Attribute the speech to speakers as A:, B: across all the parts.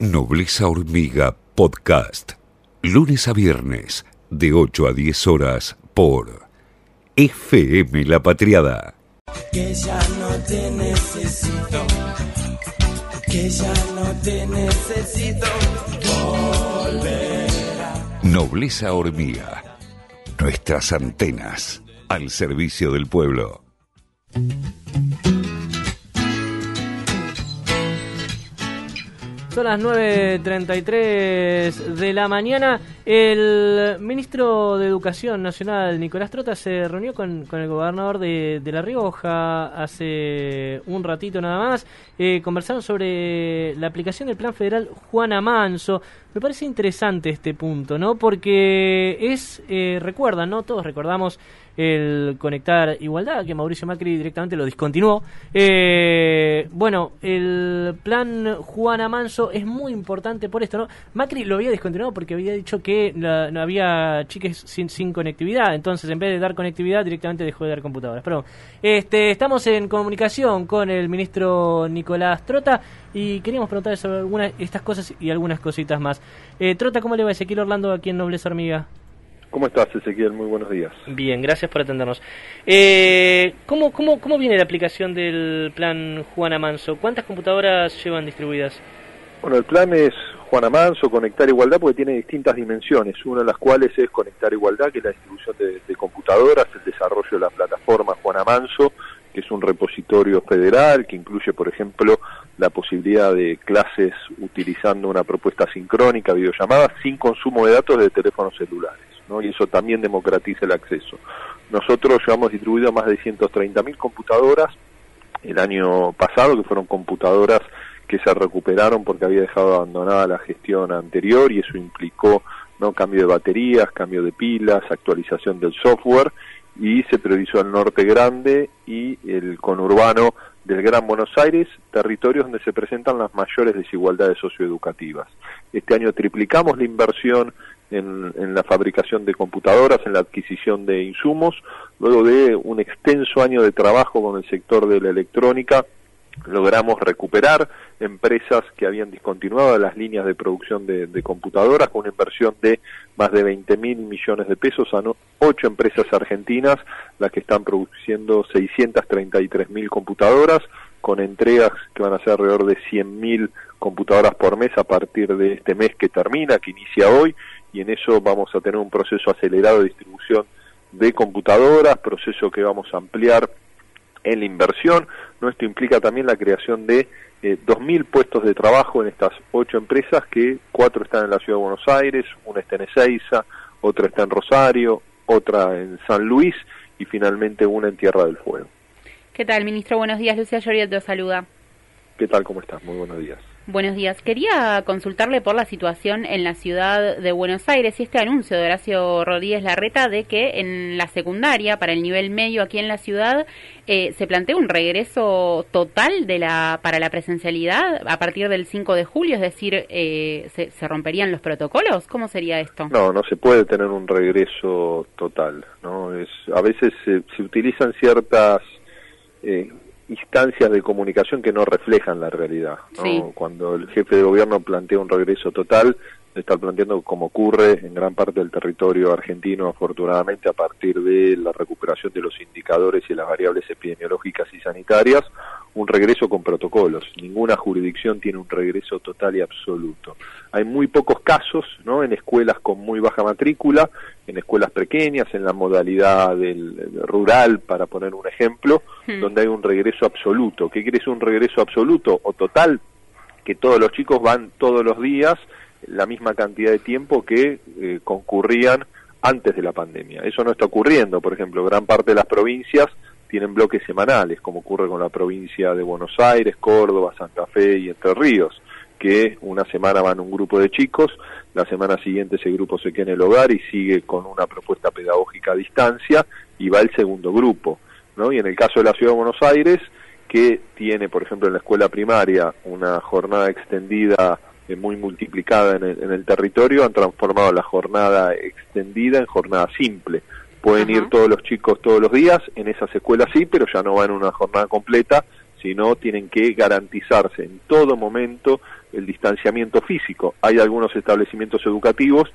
A: Nobleza Hormiga Podcast. Lunes a viernes, de 8 a 10 horas, por FM La Patriada.
B: Que ya no te necesito. Que ya no te necesito. Volverá.
A: Nobleza Hormiga. Nuestras antenas al servicio del pueblo.
C: Son las 9.33 de la mañana. El ministro de Educación Nacional, Nicolás Trota, se reunió con, el gobernador de, de, La Rioja hace un ratito nada más. Eh, conversaron sobre la aplicación del plan federal Juana Manso. Me parece interesante este punto, ¿no? Porque es, eh, recuerdan, ¿no? Todos recordamos el conectar igualdad, que Mauricio Macri directamente lo discontinuó. Eh, bueno, el plan Juana Manso es muy importante por esto, ¿no? Macri lo había discontinuado porque había dicho que no había chiques sin, sin, conectividad, entonces en vez de dar conectividad directamente dejó de dar computadoras. Pero este, estamos en comunicación con el ministro Nicolás Trota y queríamos preguntarle sobre algunas estas cosas y algunas cositas más. Eh, Trota, ¿cómo le va Ezequiel Orlando aquí en Nobleza Hormiga?
D: ¿Cómo estás, Ezequiel? Muy buenos días.
C: Bien, gracias por atendernos. Eh, ¿cómo, cómo, ¿Cómo viene la aplicación del plan Juana Manso? ¿Cuántas computadoras llevan distribuidas?
D: Bueno, el plan es Juana Manso, Conectar Igualdad, porque tiene distintas dimensiones, una de las cuales es Conectar Igualdad, que es la distribución de, de computadoras, el desarrollo de la plataforma Juana Manso, que es un repositorio federal que incluye, por ejemplo, la posibilidad de clases utilizando una propuesta sincrónica, videollamada, sin consumo de datos de teléfonos celulares. ¿no? y eso también democratiza el acceso. Nosotros llevamos distribuido más de 130.000 computadoras el año pasado, que fueron computadoras que se recuperaron porque había dejado abandonada la gestión anterior y eso implicó no cambio de baterías, cambio de pilas, actualización del software y se priorizó el norte grande y el conurbano del Gran Buenos Aires, territorios donde se presentan las mayores desigualdades socioeducativas. Este año triplicamos la inversión en, en, la fabricación de computadoras, en la adquisición de insumos, luego de un extenso año de trabajo con el sector de la electrónica, logramos recuperar empresas que habían discontinuado las líneas de producción de, de computadoras con una inversión de más de 20 mil millones de pesos ocho empresas argentinas, las que están produciendo 633 mil computadoras, con entregas que van a ser alrededor de 100 mil computadoras por mes a partir de este mes que termina, que inicia hoy, y en eso vamos a tener un proceso acelerado de distribución de computadoras, proceso que vamos a ampliar en la inversión. ¿no? Esto implica también la creación de eh, 2.000 puestos de trabajo en estas ocho empresas, que cuatro están en la Ciudad de Buenos Aires, una está en Ezeiza, otra está en Rosario, otra en San Luis y finalmente una en Tierra del Fuego.
E: ¿Qué tal, ministro? Buenos días. Lucia Lloriet te saluda.
D: ¿Qué tal? ¿Cómo estás? Muy buenos días.
E: Buenos días. Quería consultarle por la situación en la ciudad de Buenos Aires y este anuncio de Horacio Rodríguez Larreta de que en la secundaria, para el nivel medio aquí en la ciudad, eh, se plantea un regreso total de la para la presencialidad a partir del 5 de julio, es decir, eh, se, se, romperían los protocolos. ¿Cómo sería esto?
D: No, no se puede tener un regreso total. No, es a veces se, se utilizan ciertas eh, instancias de comunicación que no reflejan la realidad. ¿no?
E: Sí.
D: Cuando el jefe de gobierno plantea un regreso total, se está planteando como ocurre en gran parte del territorio argentino, afortunadamente, a partir de la recuperación de los indicadores y las variables epidemiológicas y sanitarias, un regreso con protocolos. Ninguna jurisdicción tiene un regreso total y absoluto. Hay muy pocos casos, ¿no? En escuelas con muy baja matrícula, en escuelas pequeñas, en la modalidad del, rural, para poner un ejemplo, hmm. donde hay un regreso absoluto. ¿Qué quiere decir un regreso absoluto o total? Que todos los chicos van todos los días la misma cantidad de tiempo que eh, concurrían antes de la pandemia. Eso no está ocurriendo, por ejemplo, gran parte de las provincias tienen bloques semanales, como ocurre con la provincia de Buenos Aires, Córdoba, Santa Fe y Entre Ríos, que una semana van un grupo de chicos, la semana siguiente ese grupo se queda en el hogar y sigue con una propuesta pedagógica a distancia y va el segundo grupo. ¿no? Y en el caso de la Ciudad de Buenos Aires, que tiene, por ejemplo, en la escuela primaria una jornada extendida eh, muy multiplicada en el, en el, territorio, han transformado la jornada extendida en jornada simple. Pueden ir todos los chicos todos los días, en esas escuelas sí, pero ya no van una jornada completa, sino tienen que garantizarse en todo momento el distanciamiento físico. Hay algunos establecimientos educativos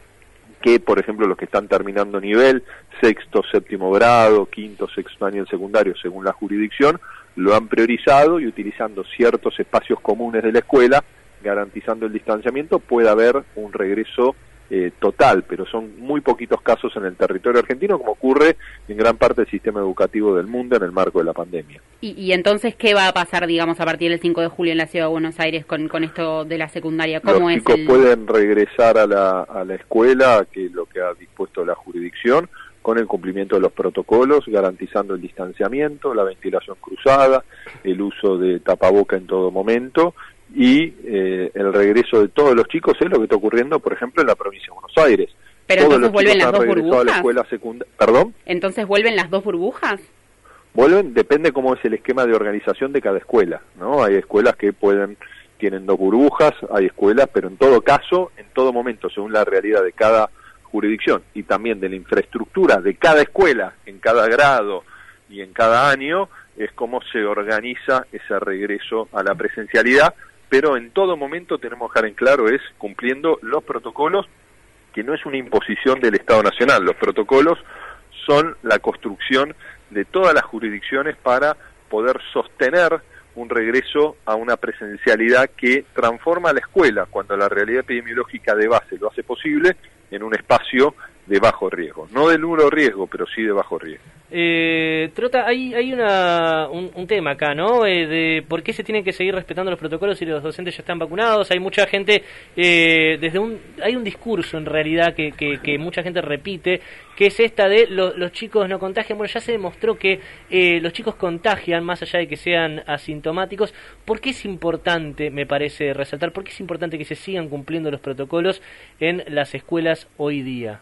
D: que, por ejemplo, los que están terminando nivel, sexto, séptimo grado, quinto, sexto año en secundario, según la jurisdicción, lo han priorizado y utilizando ciertos espacios comunes de la escuela, garantizando el distanciamiento, puede haber un regreso eh, total, pero son muy poquitos casos en el territorio argentino, como ocurre en gran parte del sistema educativo del mundo en el marco de la pandemia.
E: ¿Y, entonces qué va a pasar, digamos, a partir del 5 de julio en la ciudad de Buenos Aires con, con esto de la secundaria?
D: ¿Cómo Los chicos pueden regresar a la, a la escuela, que es lo que ha dispuesto la jurisdicción, con el cumplimiento de los protocolos, garantizando el distanciamiento, la ventilación cruzada, el uso de tapaboca en todo momento y eh, el regreso de todos los chicos es lo que está ocurriendo, por ejemplo, en la provincia de Buenos Aires.
E: Pero entonces vuelven las dos burbujas.
D: ¿Perdón?
E: Entonces vuelven las dos burbujas.
D: Vuelven, depende cómo es el esquema de organización de cada escuela, ¿no? Hay escuelas que pueden tienen dos burbujas, hay escuelas, pero en todo caso, en todo momento, según la realidad de cada jurisdicción y también de la infraestructura de cada escuela, en cada grado y en cada año, es cómo se organiza ese regreso a la presencialidad pero en todo momento tenemos que dejar en claro es cumpliendo los protocolos, que no es una imposición del Estado Nacional, los protocolos son la construcción de todas las jurisdicciones para poder sostener un regreso a una presencialidad que transforma la escuela, cuando la realidad epidemiológica de base lo hace posible, en un espacio de bajo riesgo. No de nulo riesgo, pero sí de bajo riesgo.
C: Eh, Trota, hay, hay una, un, tema acá, ¿no? Eh, de por qué se tienen que seguir respetando los protocolos si los docentes ya están vacunados. Hay mucha gente, eh, desde un, hay un discurso en realidad que, que, mucha gente repite, que es esta de los chicos no contagian. Bueno, ya se demostró que eh, los chicos contagian más allá de que sean asintomáticos. ¿Por qué es importante, me parece resaltar, por qué es importante que se sigan cumpliendo los protocolos en las escuelas hoy día?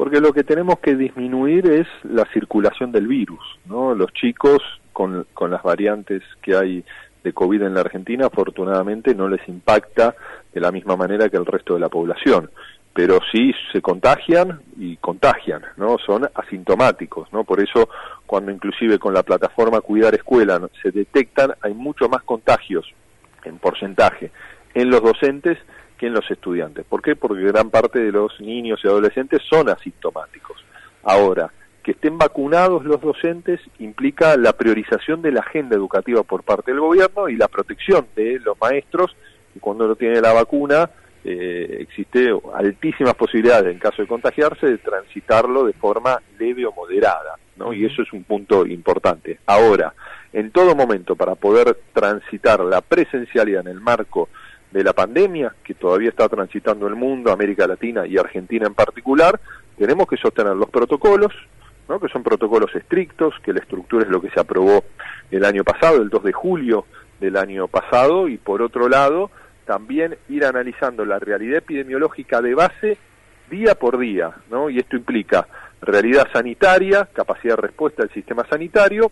D: Porque lo que tenemos que disminuir es la circulación del virus, ¿no? Los chicos con, con las variantes que hay de COVID en la Argentina, afortunadamente no les impacta de la misma manera que el resto de la población, pero sí se contagian y contagian, ¿no? Son asintomáticos, ¿no? Por eso cuando inclusive con la plataforma Cuidar Escuela se detectan, hay mucho más contagios en porcentaje en los docentes que en los estudiantes. ¿Por qué? Porque gran parte de los niños y adolescentes son asintomáticos. Ahora, que estén vacunados los docentes implica la priorización de la agenda educativa por parte del gobierno y la protección de los maestros, y cuando no tiene la vacuna, eh, existe altísimas posibilidades, en caso de contagiarse, de transitarlo de forma leve o moderada, ¿no? Y eso es un punto importante. Ahora, en todo momento, para poder transitar la presencialidad en el marco de la pandemia que todavía está transitando el mundo, América Latina y Argentina en particular, tenemos que sostener los protocolos, ¿no? que son protocolos estrictos, que la estructura es lo que se aprobó el año pasado, el 2 de julio del año pasado, y por otro lado, también ir analizando la realidad epidemiológica de base día por día, ¿no? Y esto implica realidad sanitaria, capacidad de respuesta del sistema sanitario,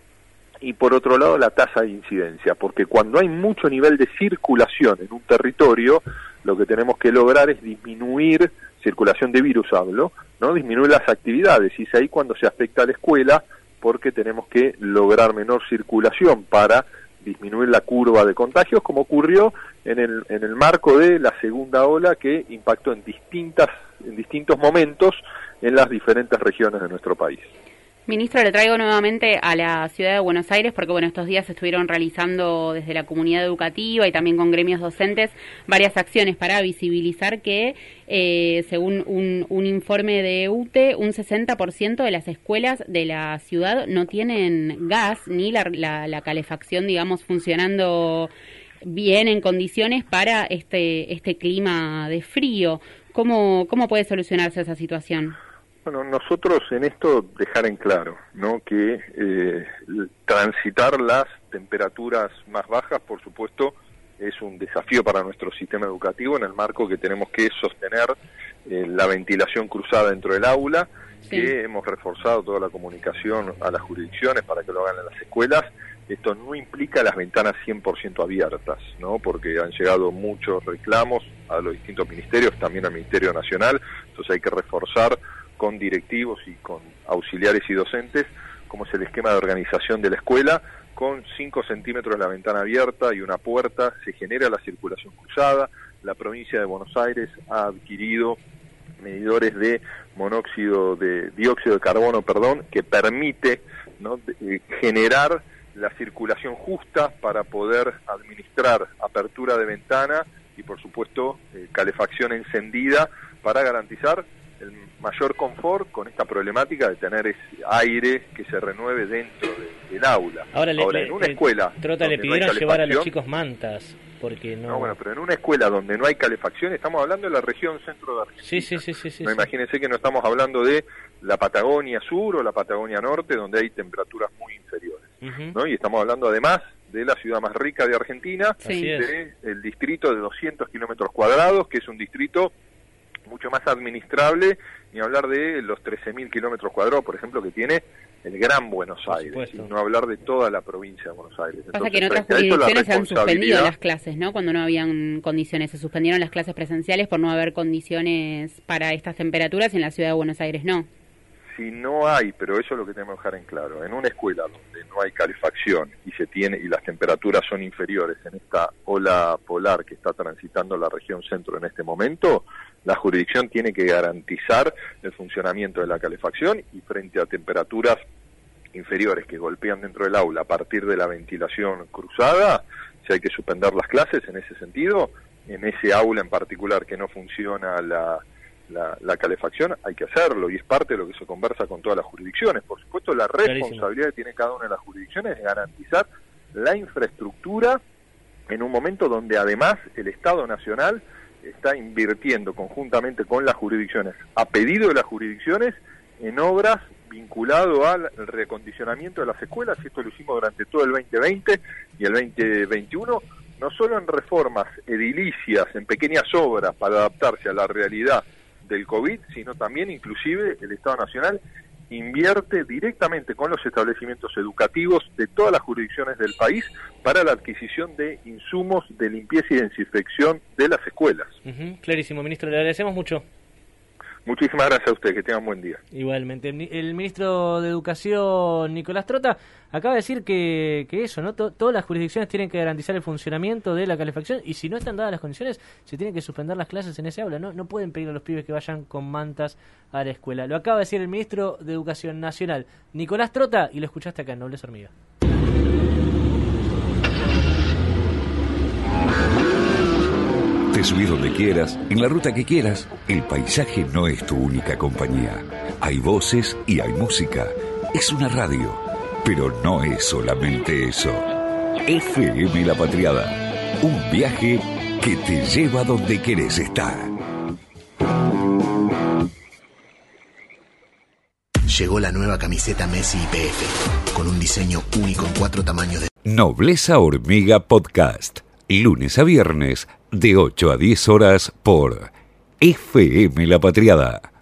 D: y por otro lado la tasa de incidencia, porque cuando hay mucho nivel de circulación en un territorio, lo que tenemos que lograr es disminuir, circulación de virus hablo, ¿no? disminuir las actividades, y es ahí cuando se afecta a la escuela, porque tenemos que lograr menor circulación para disminuir la curva de contagios, como ocurrió en el, en el marco de la segunda ola que impactó en, distintas, en distintos momentos en las diferentes regiones de nuestro país.
E: Ministro, le traigo nuevamente a la ciudad de Buenos Aires porque, bueno, estos días se estuvieron realizando desde la comunidad educativa y también con gremios docentes varias acciones para visibilizar que, eh, según un, informe de UTE, un 60% de las escuelas de la ciudad no tienen gas ni la, la calefacción, digamos, funcionando bien en condiciones para este, este clima de frío. ¿Cómo, ¿Cómo puede solucionarse esa situación?
D: Bueno, nosotros en esto dejar en claro, ¿no? Que eh, transitar las temperaturas más bajas, por supuesto, es un desafío para nuestro sistema educativo en el marco que tenemos que sostener eh, la ventilación cruzada dentro del aula, que hemos reforzado toda la comunicación a las jurisdicciones para que lo hagan en las escuelas. Esto no implica las ventanas 100% abiertas, ¿no? Porque han llegado muchos reclamos a los distintos ministerios, también al Ministerio Nacional, entonces hay que reforzar con directivos y con auxiliares y docentes, cómo es el esquema de organización de la escuela, con 5 centímetros la ventana abierta y una puerta, se genera la circulación cruzada. La provincia de Buenos Aires ha adquirido medidores de monóxido de dióxido de carbono, perdón, que permite ¿no? Eh, generar la circulación justa para poder administrar apertura de ventana y por supuesto eh, calefacción encendida para garantizar el mayor confort con esta problemática de tener ese aire que se renueve dentro del aula.
C: Ahora,
D: en una escuela
C: Trota le pidieron llevar a los chicos mantas porque no...
D: no... bueno, pero en una escuela donde no hay calefacción, estamos hablando de la región centro de Argentina.
C: Sí, sí, sí, sí. sí,
D: no, Imagínense que no estamos hablando de la Patagonia Sur o la Patagonia Norte, donde hay temperaturas muy inferiores. ¿no? Y estamos hablando además de la ciudad más rica de Argentina, de el distrito de 200 kilómetros cuadrados, que es un distrito mucho más administrable, ni hablar de los 13.000 kilómetros cuadrados, por ejemplo, que tiene el Gran Buenos Aires, y no hablar de toda la provincia de Buenos Aires.
E: Pasa que en otras jurisdicciones se han suspendido las clases, ¿no? Cuando no habían condiciones, se suspendieron las clases presenciales por no haber condiciones para estas temperaturas, en la ciudad de Buenos Aires no
D: si no hay, pero eso es lo que tenemos que dejar en claro, en una escuela donde no hay calefacción y se tiene y las temperaturas son inferiores en esta ola polar que está transitando la región centro en este momento, la jurisdicción tiene que garantizar el funcionamiento de la calefacción y frente a temperaturas inferiores que golpean dentro del aula a partir de la ventilación cruzada, si hay que suspender las clases en ese sentido, en ese aula en particular que no funciona la la, calefacción, hay que hacerlo y es parte de lo que se conversa con todas las jurisdicciones. Por supuesto, la responsabilidad que tiene cada una de las jurisdicciones es garantizar la infraestructura en un momento donde además el Estado Nacional está invirtiendo conjuntamente con las jurisdicciones, a pedido de las jurisdicciones, en obras vinculado al recondicionamiento de las escuelas, y esto lo hicimos durante todo el 2020 y el 2021, no solo en reformas edilicias, en pequeñas obras para adaptarse a la realidad del COVID, sino también inclusive el Estado Nacional invierte directamente con los establecimientos educativos de todas las jurisdicciones del país para la adquisición de insumos de limpieza y desinfección de las escuelas.
C: clarísimo, ministro, le agradecemos mucho.
D: Muchísimas gracias a usted, que tengan buen día.
C: Igualmente. El ministro de Educación, Nicolás Trota, acaba de decir que, que eso, ¿no? todas las jurisdicciones tienen que garantizar el funcionamiento de la calefacción y si no están dadas las condiciones, se tienen que suspender las clases en ese aula. No, no pueden pedir a los pibes que vayan con mantas a la escuela. Lo acaba de decir el ministro de Educación Nacional, Nicolás Trota, y lo escuchaste acá en Nobles Hormiga.
A: Te subís donde quieras, en la ruta que quieras. El paisaje no es tu única compañía. Hay voces y hay música. Es una radio, pero no es solamente eso. FM La Patriada. Un viaje que te lleva donde quieres estar.
F: Llegó la nueva camiseta Messi IPF, con un diseño único en cuatro tamaños de...
A: Nobleza Hormiga Podcast. Lunes a viernes de 8 a 10 horas por FM La Patriada